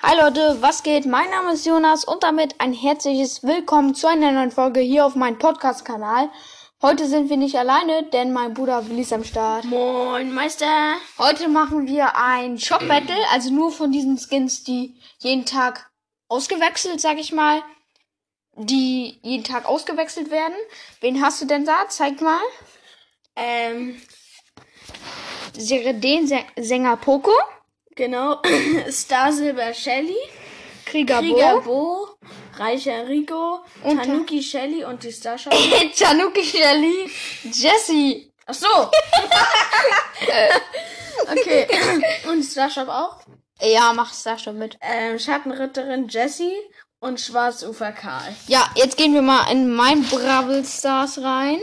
Hi Leute, was geht? Mein Name ist Jonas und damit ein herzliches Willkommen zu einer neuen Folge hier auf meinem Podcast-Kanal. Heute sind wir nicht alleine, denn mein Bruder Willi ist am Start. Moin, Meister. Heute machen wir ein Shop-Battle, also nur von diesen Skins, die jeden Tag ausgewechselt, sag ich mal, die jeden Tag ausgewechselt werden. Wen hast du denn da? Zeig mal. Ähm, Seredin Sänger Poco, genau. Star Silver Shelly, Krieger, Krieger Bo, Reicher Rico, Und- Tanuki Shelly und die Starshow. Tanuki Shelly, Jessie. Ach so. okay. und Starshop auch. Ja, mach Sascha mit. Ähm, Schattenritterin Jessie und Schwarzufer Karl. Ja, jetzt gehen wir mal in mein Bravel Stars rein.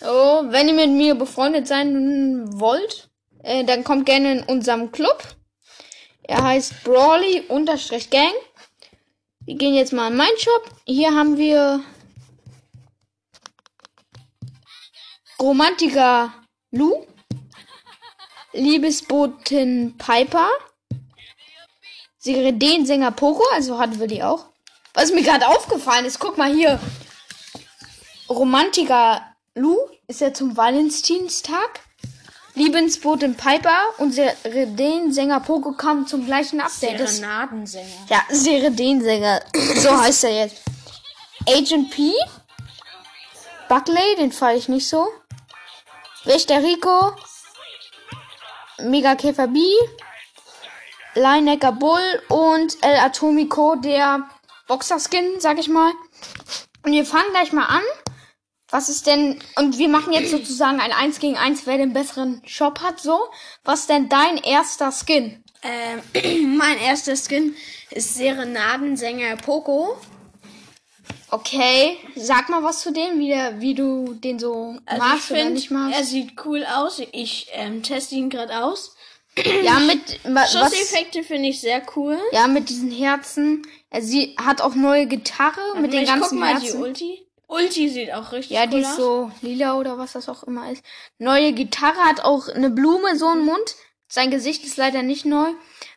So, wenn ihr mit mir befreundet sein wollt, äh, dann kommt gerne in unserem Club. Er heißt Brawly unterstrich Gang. Wir gehen jetzt mal in meinen Shop. Hier haben wir Romantiker Lou, Liebesbotin Piper, Siredin-Sänger Poco, also hatten wir die auch. Was mir gerade aufgefallen ist, guck mal hier. Romantiker Lou ist ja zum Valentinstag. Liebensbotin Piper und Seredin-Sänger Poco kam zum gleichen Update. Serenadensänger. ja, Seredin-Sänger. so heißt er jetzt. Agent P. Buckley, den fahre ich nicht so. Wächter Rico. Mega Käfer B. Linehacker Bull und El Atomico, der Boxer-Skin, sag ich mal. Und wir fangen gleich mal an. Was ist denn, und wir machen jetzt sozusagen ein 1 gegen 1, wer den besseren Shop hat, so. Was ist denn dein erster Skin? Ähm, mein erster Skin ist Serenadensänger Poco. Okay, sag mal was zu dem, wie, der, wie du den so Also magst ich oder find, nicht magst. Er sieht cool aus. Ich ähm, teste ihn gerade aus. Ja, mit, Schusseffekte finde ich sehr cool. ja, mit diesen Herzen. Er sie hat auch neue Gitarre mit den ich ganzen guck mal die Herzen. Ulti. Ulti sieht auch richtig Ja, cool die ist aus. so lila oder was das auch immer ist. Neue Gitarre hat auch eine Blume, so einen Mund. Sein Gesicht ist leider nicht neu.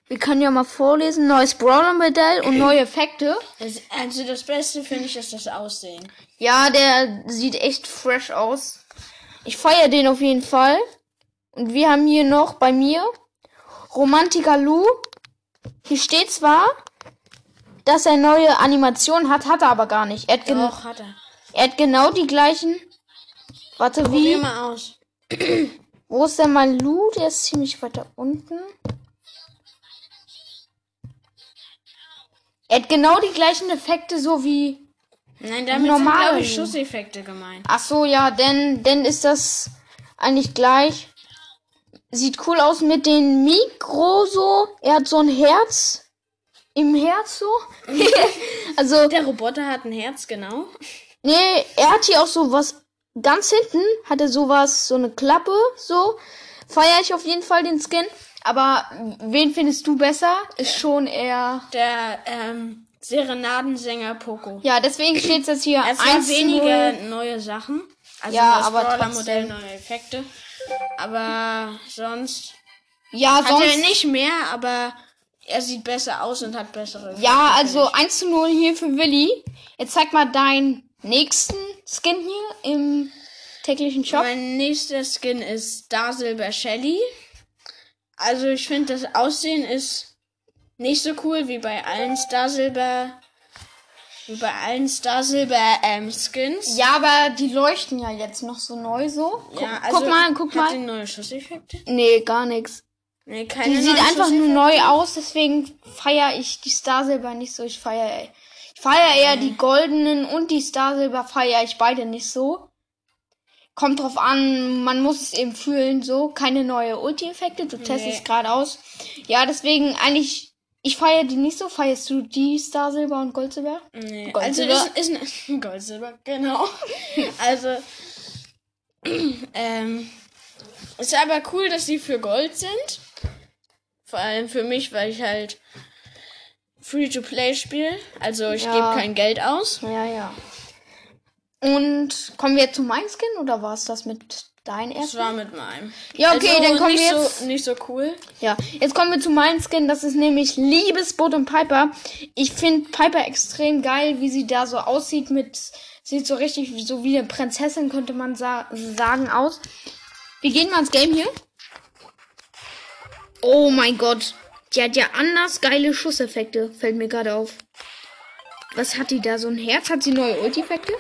Wir können ja mal vorlesen. Neues Brawler-Modell und neue Effekte. Das, also das Beste finde ich ist das Aussehen. Ja, der sieht echt fresh aus. Ich feiere den auf jeden Fall. Und wir haben hier noch bei mir Romantiker Lou. Hier steht zwar, dass er neue Animationen hat, hat er aber gar nicht. Er hat, Doch, hat er. Er hat genau die gleichen. Warte, Probier wie? mal aus. Wo ist denn mein Lou? Der ist ziemlich weiter unten. Er hat genau die gleichen Effekte, so wie Nein, damit Normal. sind, glaube ich, Schusseffekte gemeint. Ach so, ja, denn, denn ist das eigentlich gleich. Sieht cool aus mit den Mikro so. Er hat so ein Herz im Herz so. also, Der Roboter hat ein Herz, genau. Nee, er hat hier auch so was ganz hinten hat er sowas, so eine Klappe so. Feier ich auf jeden Fall den Skin. Aber wen findest du besser? Ist schon eher. Der ähm, Serenadensänger Poco. Ja, deswegen steht jetzt hier Es waren 1 weniger 0. neue Sachen. Also Ja, das aber trotzdem. neue Effekte. Aber sonst Ja, hat er sonst. nicht mehr, aber er sieht besser aus und hat bessere Effekte, Ja, also 1 zu 0 hier für Willi. Jetzt zeig mal deinen nächsten Skin hier im täglichen ich. Shop. Mein nächster Skin ist Star Silver Shelly. Also ich finde, das Aussehen ist nicht so cool wie bei allen Star Silver wie bei allen Star Silver ähm, Skins. Ja, aber die leuchten ja jetzt noch so neu so. Guck, Ja, also guck mal, guck hat mal. die neue Schusseffekte? Nee, gar nichts. Nee, keine Die sieht einfach nur neu aus, deswegen feiere ich die Star Silber nicht so. Ich feiere ich feiere eher die goldenen und die Star Silber feiere ich beide nicht so. Kommt drauf an, man muss es eben fühlen, so. Keine neue Ulti-Effekte, du testest Nee. gerade aus. Ja, deswegen eigentlich, ich feiere die nicht so. Feierst du die Star Silber und Gold Silber? Nee, Gold, also ist, ist ein Gold, Silber, genau. also, ähm, ist aber cool, dass die für Gold sind. Vor allem für mich, weil ich halt Free-to-Play spiele. Also ich Ja. gebe kein Geld aus. Ja, ja. Und kommen wir jetzt zu meinem Skin oder war es das mit dein Das erster? war mit meinem. Ja, okay, also dann kommen wir jetzt. So, nicht so cool. Ja, jetzt kommen wir zu meinem Skin. Das ist nämlich Liebesboot und Piper. Ich finde Piper extrem geil, wie sie da so aussieht mit. Sieht so richtig wie- so wie eine Prinzessin, könnte man sa sagen, aus. Wir gehen mal ins Game hier. Oh mein Gott. Die hat ja anders geile Schusseffekte, fällt mir gerade auf. Was hat die da? So ein Herz? Hat sie neue Ulti-Effekte?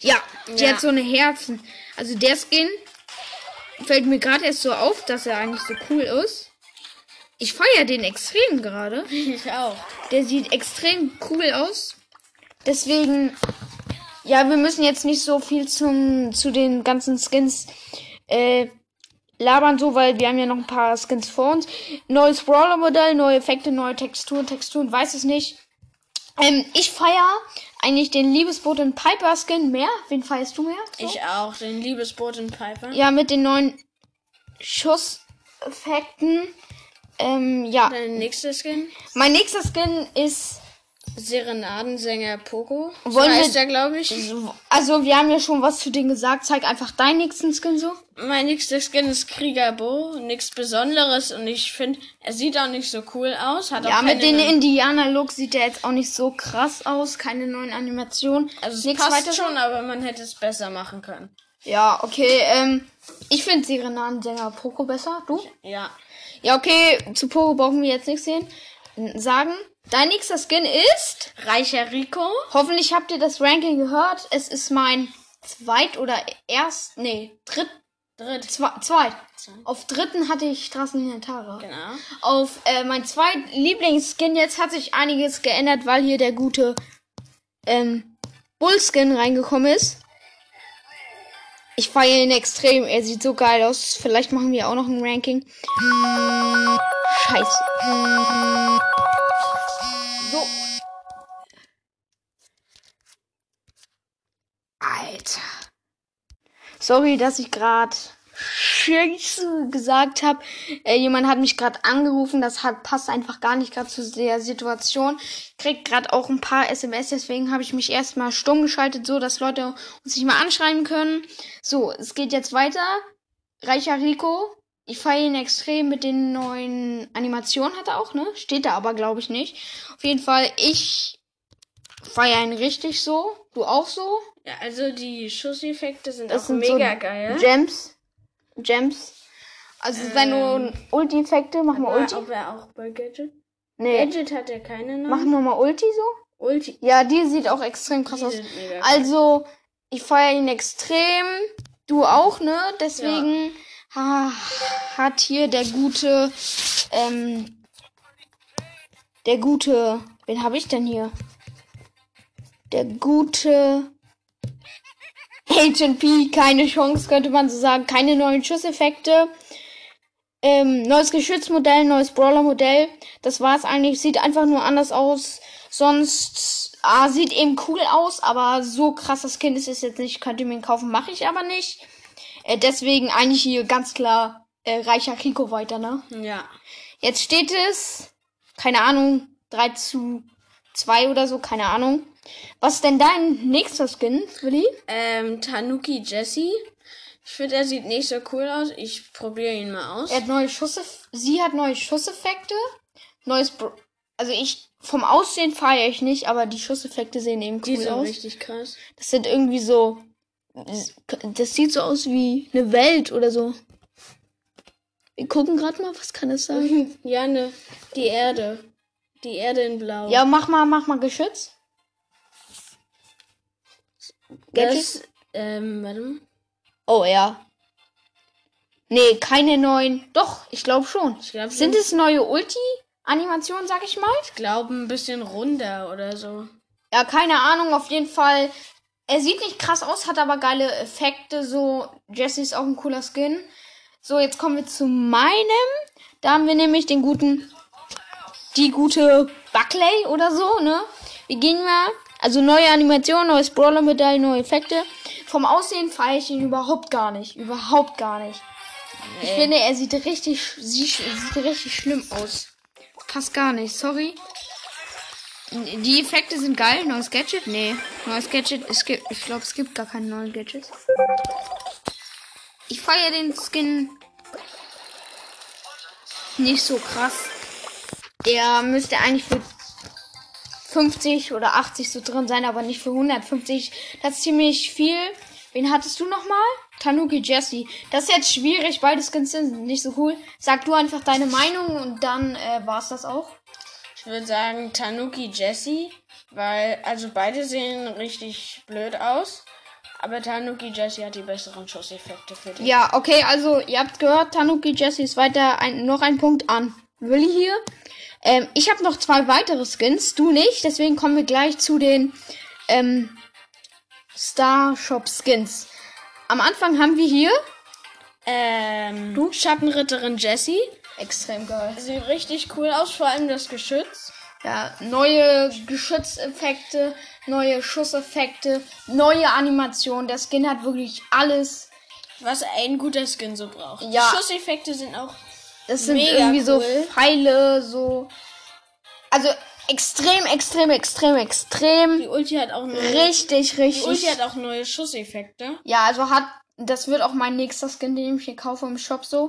Ja, die Ja. hat so eine Herzen. Also der Skin fällt mir gerade erst so auf, dass er eigentlich so cool ist. Ich feiere den extrem gerade. Ich auch. Der sieht extrem cool aus. Deswegen, ja, wir müssen jetzt nicht so viel zum, zu den ganzen Skins äh, labern, so, weil wir haben ja noch ein paar Skins vor uns. Neues Brawler-Modell, neue Effekte, neue Texturen, Texturen, weiß es nicht. Ähm, ich feiere eigentlich den Liebesboot und Piper Skin mehr. Wen feierst du mehr? So? Ich auch. Den Liebesboot in Piper. Ja, mit den neuen Schusseffekten. Ähm, ja. Dein nächster Skin? Mein nächster Skin ist. Serenadensänger Poco. So Wollen wir- heißt der, glaube ich. Also, wir haben ja schon was zu denen gesagt. Zeig einfach deinen nächsten Skin so. Mein nächster Skin ist Krieger Bo. Nichts Besonderes. Und ich finde, er sieht auch nicht so cool aus. Hat auch Ja, mit keine den Indianer-Look sieht der jetzt auch nicht so krass aus. Keine neuen Animationen. Also es passt weiter? schon, aber man hätte es besser machen können. Ja, okay. Ähm, ich finde Serenadensänger Poco besser. Du? Ja. Ja, okay. Zu Poco brauchen wir jetzt nichts sehen. Sagen. Dein nächster Skin ist. Reicher Rico. Hoffentlich habt ihr das Ranking gehört. Es ist mein zweit oder erst, nee, dritt, Dritt. zwei, zweit. Auf dritten hatte ich Straßenlinie Tara. Genau. Auf äh, mein zweit Lieblingsskin jetzt hat sich einiges geändert, weil hier der gute ähm, Bullskin reingekommen ist. Ich feiere ihn extrem. Er sieht so geil aus. Vielleicht machen wir auch noch ein Ranking. Scheiße. Alter. Sorry, dass ich gerade Scheiße gesagt habe. Äh, jemand hat mich gerade angerufen. Das hat passt einfach gar nicht gerade zu der Situation. Krieg gerade auch ein paar SMS, deswegen habe ich mich erstmal stumm geschaltet, so dass Leute uns nicht mal anschreiben können. So, es geht jetzt weiter. Reicher Rico. Ich feiere ihn extrem mit den neuen Animationen hat er auch, ne? Steht da aber, glaube ich, nicht. Auf jeden Fall, ich feiere ihn richtig so. Du auch so? Ja, also die Schusseffekte sind Das auch sind mega so geil. Gems. Gems. Also seine Ulti-Effekte. Mach mal Ulti. ob er auch bei Gadget? Nee. Gadget hat er keine noch. Machen wir mal Ulti so? Ulti. Ja, die sieht auch extrem krass Die aus. Also, ich feiere ihn extrem. Du auch, ne? Deswegen ha, hat hier der gute, ähm, der gute, wen habe ich denn hier? Der gute Agent P, keine Chance, könnte man so sagen. Keine neuen Schusseffekte. Ähm, neues Geschützmodell, neues Brawler-Modell. Das war's eigentlich. Sieht einfach nur anders aus. Sonst, ah, sieht eben cool aus, aber so krasses Kind ist es jetzt nicht. Könnt ihr mir ihn kaufen, mache ich aber nicht. Äh, deswegen eigentlich hier ganz klar äh, reicher Rico weiter, ne? Ja. Jetzt steht es, keine Ahnung, 3 zu 2 oder so, keine Ahnung. Was ist denn dein nächster Skin, Willi? Ähm, Tanuki Jesse. Ich finde, er sieht nicht so cool aus. Ich probiere ihn mal aus. Er hat neue Schusseffekte. Sie hat neue Schusseffekte. Neues. Br also ich. Vom Aussehen feiere ich nicht, aber die Schusseffekte sehen eben die cool sind aus. richtig krass. Das sind irgendwie so. Das sieht so aus wie eine Welt oder so. Wir gucken gerade mal, was kann das sein? Ja, ne, die Erde. Die Erde in Blau. Ja, mach mal, mach mal Geschütz. Gadget? das, ähm, warte. Oh ja. Nee, keine neuen. Doch, ich glaube schon. Ich glaube, Sind es neue Ulti-Animationen, sag ich mal? Ich glaube, ein bisschen runder oder so. Ja, keine Ahnung, auf jeden Fall. Er sieht nicht krass aus, hat aber geile Effekte. So, Jesse ist auch ein cooler Skin. So, jetzt kommen wir zu meinem. Da haben wir nämlich den guten, die gute Buckley oder so, ne? Wir gehen mal, also neue Animation, neues Brawler-Medaille, neue Effekte. Vom Aussehen feiere ich ihn überhaupt gar nicht. Überhaupt gar nicht. Ich finde, er sieht richtig, sie- sieht richtig schlimm aus. Passt gar nicht, sorry. Die Effekte sind geil. Neues Gadget? Nee. Neues Gadget. Es gibt, ich glaube, es gibt gar keine neuen Gadgets. Ich feiere den Skin nicht so krass. Der müsste eigentlich für 50 oder 80 so drin sein, aber nicht für 150. Das ist ziemlich viel. Wen hattest du nochmal? Tanuki Jesse. Das ist jetzt schwierig, beide Skins sind nicht so cool. Sag du einfach deine Meinung und dann äh, war's das auch. Ich würde sagen Tanuki Jesse, weil also beide sehen richtig blöd aus. Aber Tanuki Jesse hat die besseren Schusseffekte für dich. Ja, okay, also ihr habt gehört, Tanuki Jesse ist weiter ein, noch ein Punkt an Willi hier. Ähm, ich habe noch zwei weitere Skins, du nicht, deswegen kommen wir gleich zu den ähm, Star Shop Skins. Am Anfang haben wir hier Ähm, du? Schattenritterin Jessie. extrem geil. Sieht richtig cool aus, vor allem das Geschütz. Ja, neue Geschützeffekte, neue Schusseffekte, neue Animationen. Der Skin hat wirklich alles. Was ein guter Skin so braucht. Ja. Die Schusseffekte sind auch. Das sind Mega irgendwie so cool. Pfeile, so. Also extrem, extrem, extrem, extrem. Die Ulti hat auch neue. Richtig, Die Ulti richtig. hat auch neue Schusseffekte. Ja, also hat. Das wird auch mein nächster Skin, den ich hier kaufe im Shop so.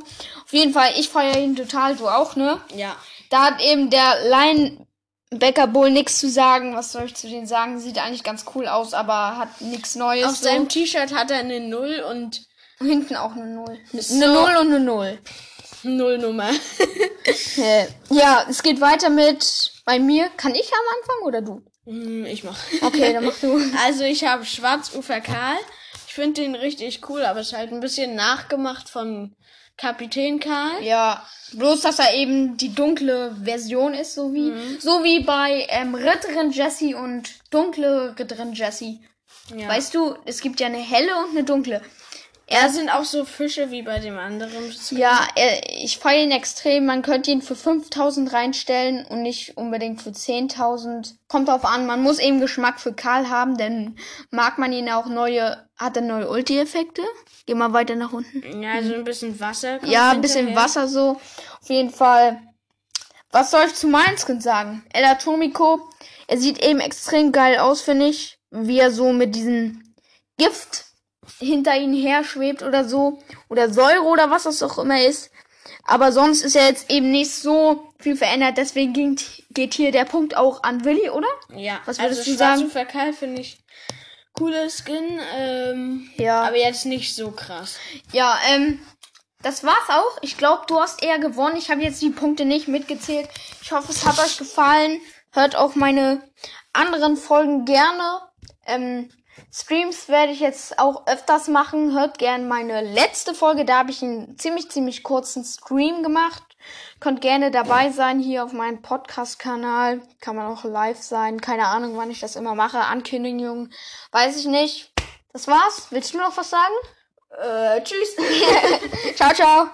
Auf jeden Fall, ich feiere ihn total, du auch, ne? Ja. Da hat eben der Linebacker Bull nichts zu sagen. Was soll ich zu denen sagen? Sieht eigentlich ganz cool aus, aber hat nichts Neues. Auf so. seinem T-Shirt hat er eine Null und Hinten auch eine Null. So. Eine Null und eine Null. Nullnummer. Äh, ja, es geht weiter mit bei mir. Kann ich am Anfang oder du? Hm, ich mach. Okay, dann mach du. Also ich habe Schwarzufer Karl. Ich finde den richtig cool, aber ist halt ein bisschen nachgemacht von Kapitän Karl. Ja, bloß dass er eben die dunkle Version ist, so wie so wie bei ähm, Ritterin Jessie und dunkle Ritterin Jessie. Ja. Weißt du, es gibt ja eine helle und eine dunkle. Er sind auch so Fische wie bei dem anderen. Ja, er, ich feiere ihn extrem. Man könnte ihn für 5000 reinstellen und nicht unbedingt für 10.000. Kommt drauf an, man muss eben Geschmack für Karl haben, denn mag man ihn auch neue, hat er neue Ulti-Effekte? Geh mal weiter nach unten. Ja, so ein bisschen Wasser. Ja, ein bisschen. Wasser so. Auf jeden Fall. Was soll ich zu meinen Skins sagen? El Atomico, er sieht eben extrem geil aus, finde ich. Wie er so mit diesem Gift hinter ihnen her schwebt oder so. Oder Säure oder was das auch immer ist. Aber sonst ist er jetzt eben nicht so viel verändert. Deswegen ging, geht hier der Punkt auch an Willi, oder? Ja, Was würdest also du sagen? Karl finde ich cooler Skin. Ähm, Ja. Aber jetzt nicht so krass. Ja, ähm, das war's auch. Ich glaube, du hast eher gewonnen. Ich habe jetzt die Punkte nicht mitgezählt. Ich hoffe, es hat euch gefallen. Hört auch meine anderen Folgen gerne. Ähm, Streams werde ich jetzt auch öfters machen. Hört gerne meine letzte Folge. Da habe ich einen ziemlich, ziemlich kurzen Stream gemacht. Könnt gerne dabei sein hier auf meinem Podcast-Kanal. Kann man auch live sein. Keine Ahnung, wann ich das immer mache. Ankündigungen. Weiß ich nicht. Das war's. Willst du noch was sagen? Äh, tschüss. ciao, ciao.